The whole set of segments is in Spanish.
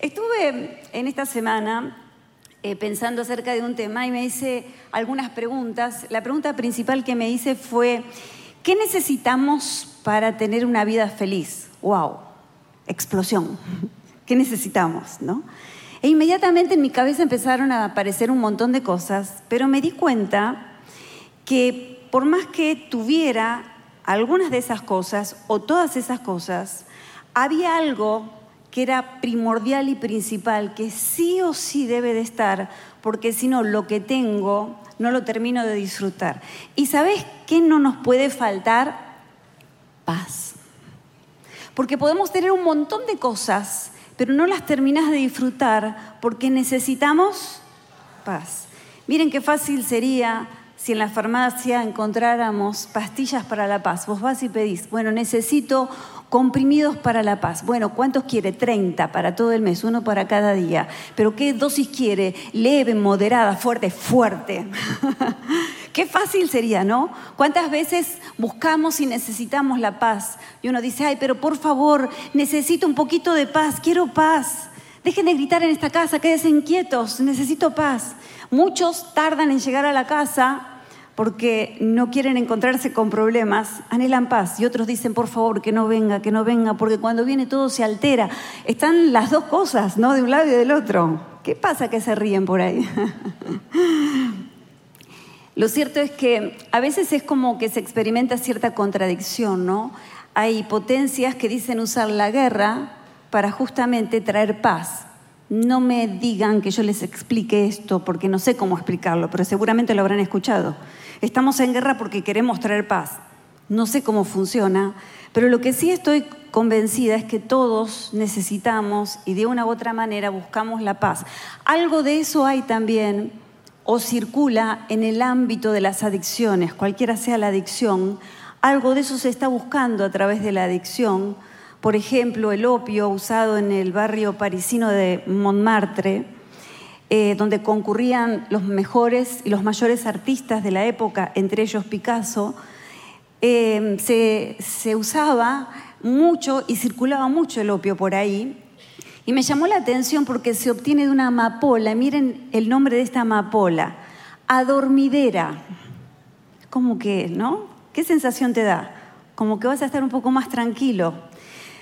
Estuve en esta semana eh, pensando acerca de un tema y me hice algunas preguntas. La pregunta principal que me hice fue, ¿qué necesitamos para tener una vida feliz? ¡Wow! Explosión. ¿Qué necesitamos? ¿no? E inmediatamente en mi cabeza empezaron a aparecer un montón de cosas, pero me di cuenta que por más que tuviera algunas de esas cosas o todas esas cosas, había algo que era primordial y principal, que sí o sí debe de estar, porque si no, lo que tengo no lo termino de disfrutar. ¿Y sabes qué no nos puede faltar? Paz. Porque podemos tener un montón de cosas, pero no las terminas de disfrutar porque necesitamos paz. Miren qué fácil sería si en la farmacia encontráramos pastillas para la paz. Vos vas y pedís, bueno, necesito comprimidos para la paz. Bueno, ¿cuántos quiere? 30 para todo el mes, uno para cada día. Pero ¿qué dosis quiere? Leve, moderada, fuerte, fuerte. Qué fácil sería, ¿no? ¿Cuántas veces buscamos y necesitamos la paz? Y uno dice, ay, pero por favor, necesito un poquito de paz, quiero paz. Dejen de gritar en esta casa, quédense inquietos, necesito paz. Muchos tardan en llegar a la casa porque no quieren encontrarse con problemas, anhelan paz. Y otros dicen, por favor, que no venga, que no venga, porque cuando viene todo se altera. Están las dos cosas, ¿no? De un lado y del otro. ¿Qué pasa que se ríen por ahí? Lo cierto es que a veces es como que se experimenta cierta contradicción, ¿no? Hay potencias que dicen usar la guerra para justamente traer paz. No me digan que yo les explique esto porque no sé cómo explicarlo, pero seguramente lo habrán escuchado. Estamos en guerra porque queremos traer paz. No sé cómo funciona, pero lo que sí estoy convencida es que todos necesitamos y de una u otra manera buscamos la paz. Algo de eso hay también o circula en el ámbito de las adicciones, cualquiera sea la adicción, algo de eso se está buscando a través de la adicción. Por ejemplo, el opio usado en el barrio parisino de Montmartre, eh, donde concurrían los mejores y los mayores artistas de la época, entre ellos Picasso, eh, se, usaba mucho y circulaba mucho el opio por ahí, y me llamó la atención porque se obtiene de una amapola. Miren el nombre de esta amapola. Adormidera. ¿Cómo que, no? ¿Qué sensación te da? Como que vas a estar un poco más tranquilo.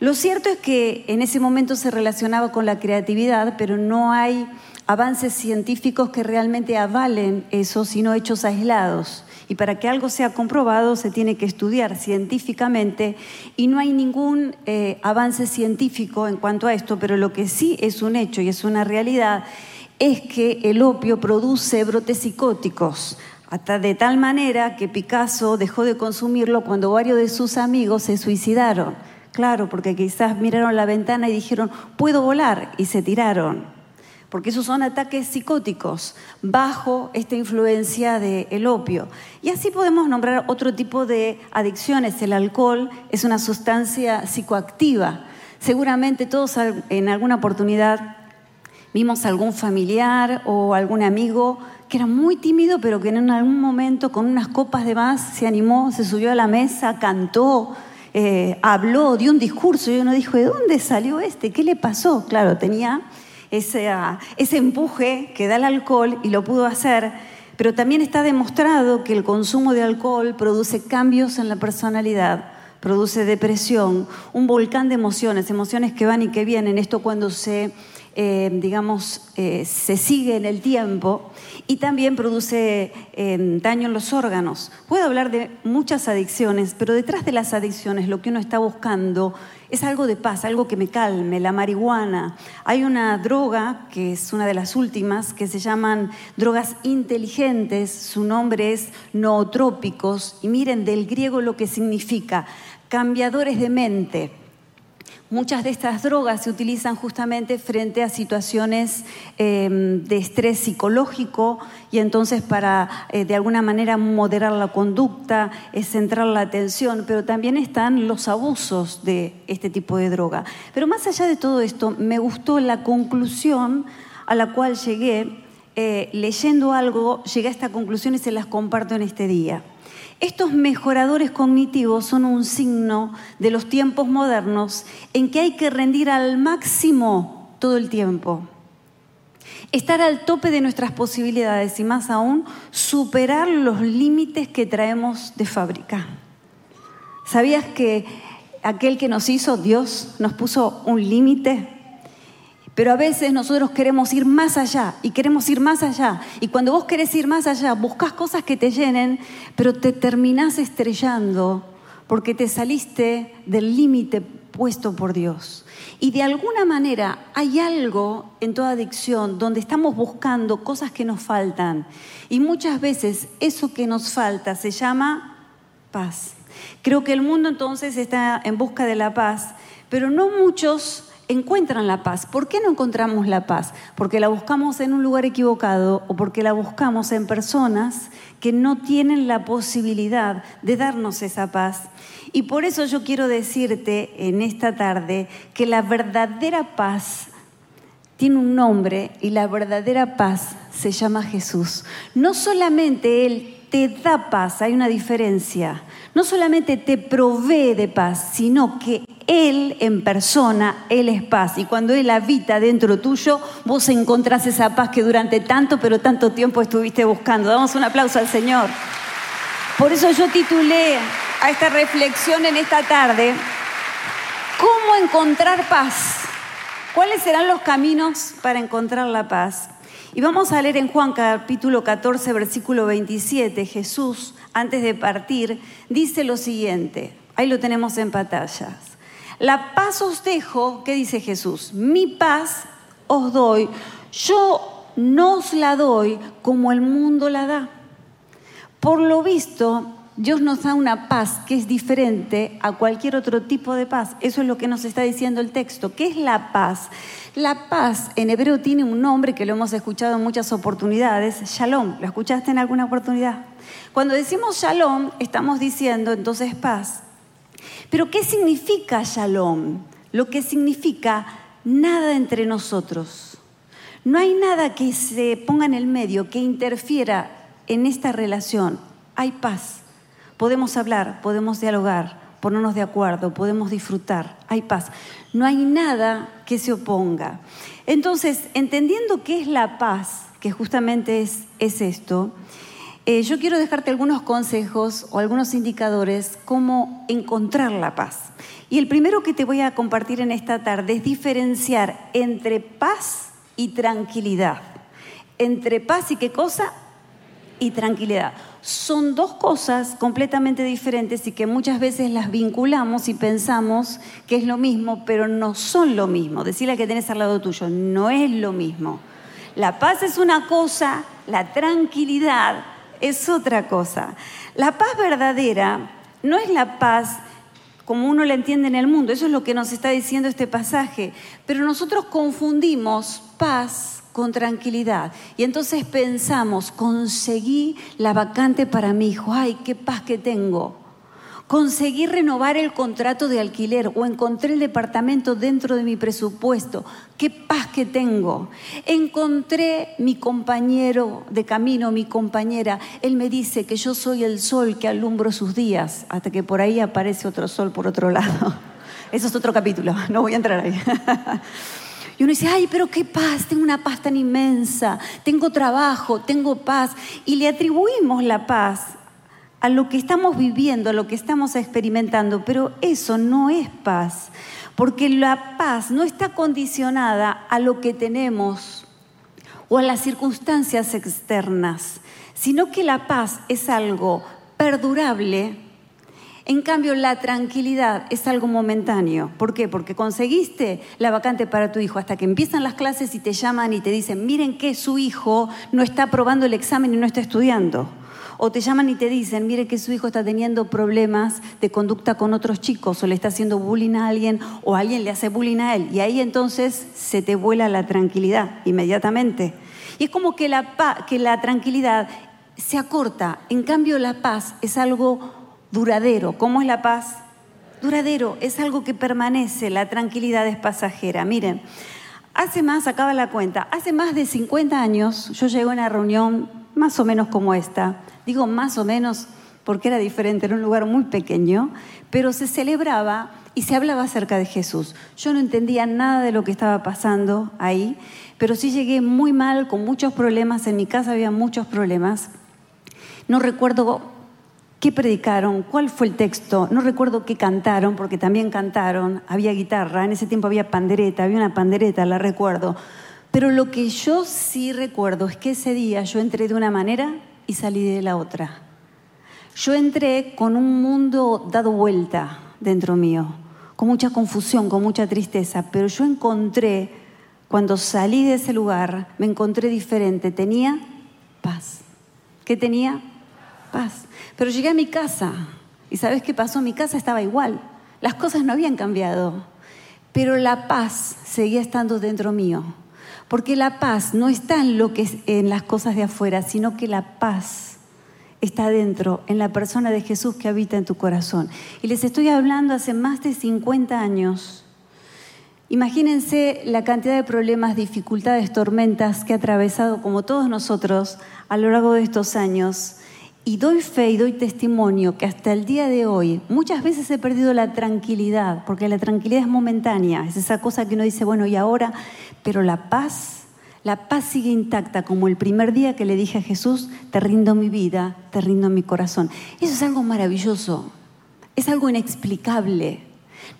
Lo cierto es que en ese momento se relacionaba con la creatividad, pero no hay avances científicos que realmente avalen eso, sino hechos aislados. Y para que algo sea comprobado se tiene que estudiar científicamente y no hay ningún eh, avance científico en cuanto a esto, pero lo que sí es un hecho y es una realidad es que el opio produce brotes psicóticos. Hasta de tal manera que Picasso dejó de consumirlo cuando varios de sus amigos se suicidaron. Claro, porque quizás miraron la ventana y dijeron, puedo volar, y se tiraron porque esos son ataques psicóticos bajo esta influencia del opio. Y así podemos nombrar otro tipo de adicciones. El alcohol es una sustancia psicoactiva. Seguramente todos en alguna oportunidad vimos algún familiar o algún amigo que era muy tímido, pero que en algún momento con unas copas de más se animó, se subió a la mesa, cantó, eh, habló, dio un discurso y uno dijo, ¿de dónde salió este? ¿Qué le pasó? Claro, tenía ese, ese empuje que da el alcohol y lo pudo hacer, pero también está demostrado que el consumo de alcohol produce cambios en la personalidad, produce depresión, un volcán de emociones, emociones que van y que vienen. Esto cuando se eh, digamos, eh, se sigue en el tiempo y también produce eh, daño en los órganos. Puedo hablar de muchas adicciones, pero detrás de las adicciones lo que uno está buscando es algo de paz, algo que me calme, la marihuana. Hay una droga, que es una de las últimas, que se llaman drogas inteligentes, su nombre es nootrópicos, y miren del griego lo que significa, cambiadores de mente. Muchas de estas drogas se utilizan justamente frente a situaciones em, de estrés psicológico y entonces para eh, de alguna manera moderar la conducta, centrar la atención, pero también están los abusos de este tipo de droga. Pero más allá de todo esto, me gustó la conclusión a la cual llegué, eh, leyendo algo, llegué a esta conclusión y se las comparto en este día. Estos mejoradores cognitivos son un signo de los tiempos modernos en que hay que rendir al máximo todo el tiempo. Estar al tope de nuestras posibilidades y más aún superar los límites que traemos de fábrica. ¿Sabías que aquel que nos hizo, Dios, nos puso un límite? Pero a veces nosotros queremos ir más allá y queremos ir más allá. Y cuando vos querés ir más allá, buscas cosas que te llenen, pero te terminás estrellando porque te saliste del límite puesto por Dios. Y de alguna manera hay algo en toda adicción donde estamos buscando cosas que nos faltan. Y muchas veces eso que nos falta se llama paz. Creo que el mundo entonces está en busca de la paz, pero no muchos encuentran la paz. ¿Por qué no encontramos la paz? Porque la buscamos en un lugar equivocado o porque la buscamos en personas que no tienen la posibilidad de darnos esa paz. Y por eso yo quiero decirte en esta tarde que la verdadera paz tiene un nombre y la verdadera paz se llama Jesús. No solamente Él te da paz, hay una diferencia. No solamente te provee de paz, sino que Él en persona, Él es paz. Y cuando Él habita dentro tuyo, vos encontrás esa paz que durante tanto, pero tanto tiempo estuviste buscando. Damos un aplauso al Señor. Por eso yo titulé a esta reflexión en esta tarde, ¿cómo encontrar paz? ¿Cuáles serán los caminos para encontrar la paz? Y vamos a leer en Juan capítulo 14, versículo 27, Jesús, antes de partir, dice lo siguiente, ahí lo tenemos en pantallas. La paz os dejo, ¿qué dice Jesús? Mi paz os doy, yo no os la doy como el mundo la da. Por lo visto, Dios nos da una paz que es diferente a cualquier otro tipo de paz. Eso es lo que nos está diciendo el texto. ¿Qué es la paz? La paz en hebreo tiene un nombre que lo hemos escuchado en muchas oportunidades, shalom. ¿Lo escuchaste en alguna oportunidad? Cuando decimos shalom, estamos diciendo entonces paz. Pero ¿qué significa shalom? Lo que significa nada entre nosotros. No hay nada que se ponga en el medio, que interfiera en esta relación hay paz. Podemos hablar, podemos dialogar, ponernos de acuerdo, podemos disfrutar, hay paz. No hay nada que se oponga. Entonces, entendiendo qué es la paz, que justamente es, es esto, eh, yo quiero dejarte algunos consejos o algunos indicadores cómo encontrar la paz. Y el primero que te voy a compartir en esta tarde es diferenciar entre paz y tranquilidad. Entre paz y qué cosa? y tranquilidad. Son dos cosas completamente diferentes y que muchas veces las vinculamos y pensamos que es lo mismo, pero no son lo mismo. Decirle que tenés al lado tuyo, no es lo mismo. La paz es una cosa, la tranquilidad es otra cosa. La paz verdadera no es la paz como uno la entiende en el mundo, eso es lo que nos está diciendo este pasaje, pero nosotros confundimos paz con tranquilidad. Y entonces pensamos, conseguí la vacante para mi hijo, ay, qué paz que tengo. Conseguí renovar el contrato de alquiler o encontré el departamento dentro de mi presupuesto. Qué paz que tengo. Encontré mi compañero de camino, mi compañera. Él me dice que yo soy el sol que alumbro sus días, hasta que por ahí aparece otro sol por otro lado. Eso es otro capítulo, no voy a entrar ahí. Y uno dice, ay, pero qué paz, tengo una paz tan inmensa, tengo trabajo, tengo paz. Y le atribuimos la paz a lo que estamos viviendo, a lo que estamos experimentando, pero eso no es paz, porque la paz no está condicionada a lo que tenemos o a las circunstancias externas, sino que la paz es algo perdurable en cambio, la tranquilidad es algo momentáneo. ¿Por qué? Porque conseguiste la vacante para tu hijo hasta que empiezan las clases y te llaman y te dicen, miren que su hijo no está aprobando el examen y no está estudiando. O te llaman y te dicen, miren que su hijo está teniendo problemas de conducta con otros chicos, o le está haciendo bullying a alguien, o alguien le hace bullying a él. Y ahí entonces se te vuela la tranquilidad inmediatamente. Y es como que la, que la tranquilidad se acorta. En cambio, la paz es algo duradero. ¿Cómo es la paz? Duradero, es algo que permanece, la tranquilidad es pasajera. Miren, hace más, acaba la cuenta, hace más de 50 años yo llegué a una reunión más o menos como esta. Digo más o menos porque era diferente, era un lugar muy pequeño, pero se celebraba y se hablaba acerca de Jesús. Yo no entendía nada de lo que estaba pasando ahí, pero sí llegué muy mal, con muchos problemas. En mi casa había muchos problemas. No recuerdo qué predicaron, cuál fue el texto, no recuerdo qué cantaron, porque también cantaron, había guitarra, en ese tiempo había pandereta, había una pandereta, la recuerdo. Pero lo que yo sí recuerdo es que ese día yo entré de una manera y salí de la otra. Yo entré con un mundo dado vuelta dentro mío con mucha confusión, con mucha tristeza, pero yo encontré, cuando salí de ese lugar, me encontré diferente, tenía paz. ¿Qué tenía? Paz. Pero llegué a mi casa y ¿sabes qué pasó? Mi casa estaba igual, las cosas no habían cambiado, pero la paz seguía estando dentro mío. Porque la paz no está en, lo que, en las cosas de afuera, sino que la paz está dentro, en la persona de Jesús que habita en tu corazón. Y les estoy hablando hace más de 50 años. Imagínense la cantidad de problemas, dificultades, tormentas que ha atravesado, como todos nosotros, a lo largo de estos años. Y doy fe y doy testimonio que hasta el día de hoy muchas veces he perdido la tranquilidad, porque la tranquilidad es momentánea, es esa cosa que uno dice, bueno, y ahora, pero la paz la paz sigue intacta como el primer día que le dije a Jesús, te rindo mi vida, te rindo mi corazón. Eso es algo maravilloso, es algo inexplicable.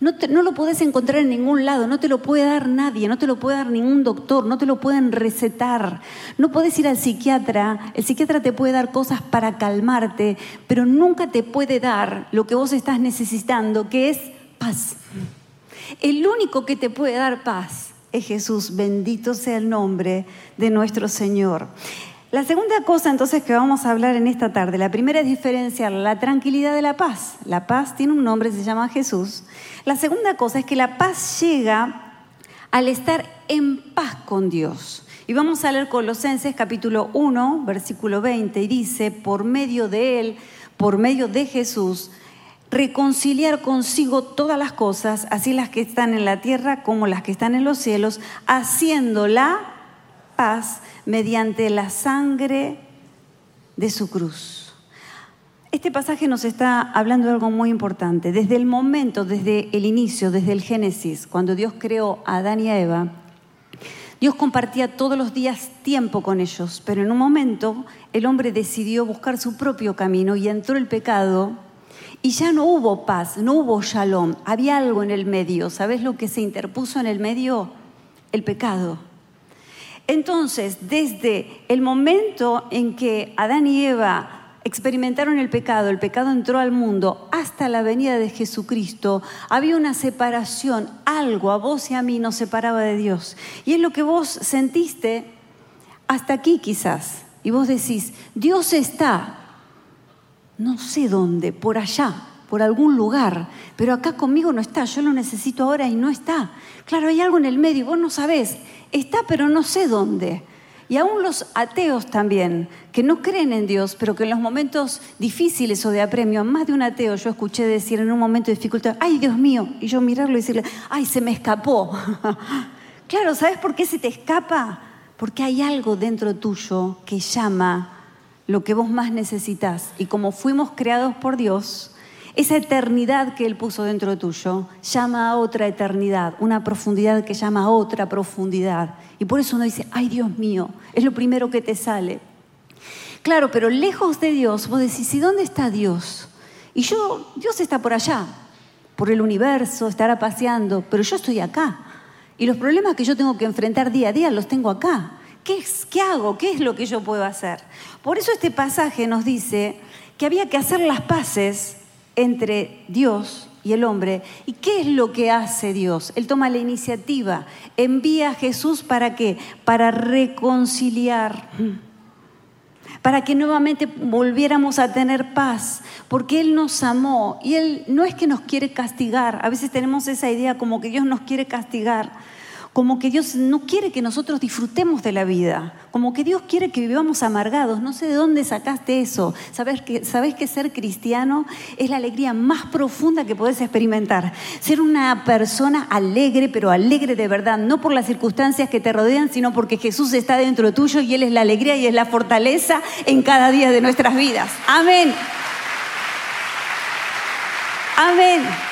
No, no, lo puedes encontrar en ningún lado, no te lo puede dar nadie, no te lo puede dar ningún doctor, no te lo pueden recetar. No puedes ir al psiquiatra, el psiquiatra te puede dar cosas para calmarte, pero nunca te puede dar lo que vos estás necesitando, que es paz. El único que te puede dar paz es Jesús, bendito sea el nombre de nuestro Señor. La segunda cosa entonces que vamos a hablar en esta tarde, la primera es diferenciar la tranquilidad de la paz. La paz tiene un nombre, se llama Jesús. La segunda cosa es que la paz llega al estar en paz con Dios. Y vamos a leer Colosenses capítulo 1, versículo 20, y dice, por medio de Él, por medio de Jesús, reconciliar consigo todas las cosas, así las que están en la tierra como las que están en los cielos, haciendo la paz mediante la sangre de su cruz. Este pasaje nos está hablando de algo muy importante. Desde el momento, desde el inicio, desde el Génesis, cuando Dios creó a Adán y a Eva, Dios compartía todos los días tiempo con ellos, pero en un momento el hombre decidió buscar su propio camino y entró el pecado y ya no hubo paz, no hubo shalom, había algo en el medio. ¿Sabes lo que se interpuso en el medio? El pecado. Entonces, desde el momento en que Adán y Eva experimentaron el pecado, el pecado entró al mundo, hasta la venida de Jesucristo, había una separación, algo a vos y a mí nos separaba de Dios. Y es lo que vos sentiste hasta aquí quizás. Y vos decís, Dios está, no sé dónde, por allá, por algún lugar, pero acá conmigo no está, yo lo necesito ahora y no está. Claro, hay algo en el medio, vos no sabés, está pero no sé dónde. Y aún los ateos también, que no creen en Dios, pero que en los momentos difíciles o de apremio, más de un ateo yo escuché decir en un momento de dificultad, ay Dios mío, y yo mirarlo y decirle, ay, se me escapó. claro, ¿sabes por qué se te escapa? Porque hay algo dentro tuyo que llama lo que vos más necesitas. Y como fuimos creados por Dios, esa eternidad que Él puso dentro de tuyo llama a otra eternidad, una profundidad que llama a otra profundidad. Y por eso uno dice, ay Dios mío, es lo primero que te sale. Claro, pero lejos de Dios, vos decís, ¿y dónde está Dios? Y yo, Dios está por allá, por el universo, estará paseando, pero yo estoy acá. Y los problemas que yo tengo que enfrentar día a día los tengo acá. ¿Qué, ¿Qué hago? ¿Qué es lo que yo puedo hacer? Por eso este pasaje nos dice que había que hacer las paces entre Dios y el hombre. ¿Y qué es lo que hace Dios? Él toma la iniciativa, envía a Jesús para qué? Para reconciliar, para que nuevamente volviéramos a tener paz, porque Él nos amó y Él no es que nos quiere castigar, a veces tenemos esa idea como que Dios nos quiere castigar como que Dios no quiere que nosotros disfrutemos de la vida, como que Dios quiere que vivamos amargados. No sé de dónde sacaste eso. ¿Sabes que, sabes que ser cristiano es la alegría más profunda que puedes experimentar? Ser una persona alegre, pero alegre de verdad, no por las circunstancias que te rodean, sino porque Jesús está dentro tuyo y Él es la alegría y es la fortaleza en cada día de nuestras vidas. Amén. Amén.